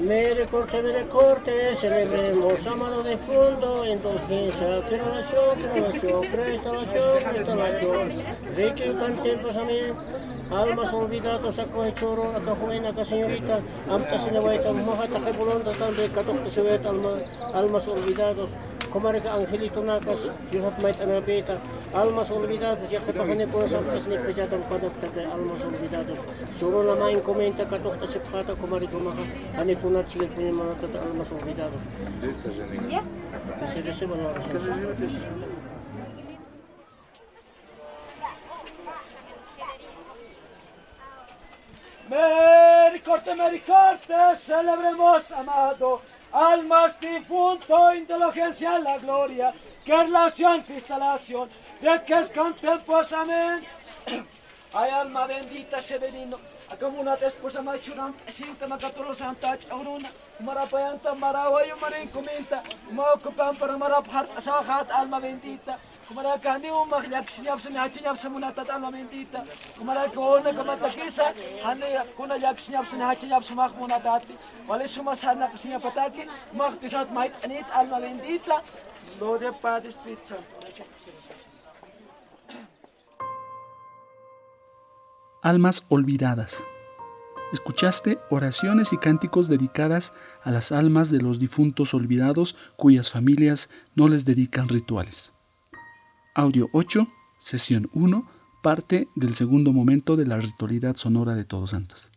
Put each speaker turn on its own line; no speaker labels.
Me recorte, me recorte, celebremos. Amado de fondo, indulgencia, que relación, que relación, prestación, prestación, rica y cantempos amén. Almas olvidados, acoge choro, acá joven, acá señorita, amta se nevaita, moja, taque bolonda, también, catok se ve, almas olvidados, comarca angelito nakas, Diosat mait anabeta, almas olvidados, ya que pajane por esa pues ni pejatan padakta que almas olvidados. Choro na main comenta, catok se pata, comarca maha, ane kunat sigat punya manata almas olvidados.
Ya.
Que se reciban la oración.
Mericorte, mericorte, celebremos, amado, almas difunto, inteligencia, la gloria, que relación, cristalación, de que es contempos, Ay, alma bendita, severino, akamuna esposa machuram, sinta makatolo santa chauruna, marapayanta marawayo marin comenta, maocupan para maraphat asahat alma bendita, kumara kandi umak yak sinyap sa hachi nyap sa munatat alma bendita, kumara kona kamatakisa, hane kuna yak sinyap sa hachi nyap sa mak sumasana kasinya pataki, mak tisat mait anit alma bendita, Gloria Padre
Almas olvidadas. Escuchaste oraciones y cánticos dedicadas a las almas de los difuntos olvidados cuyas familias no les dedican rituales. Audio 8, sesión 1, parte del segundo momento de la ritualidad sonora de Todos Santos.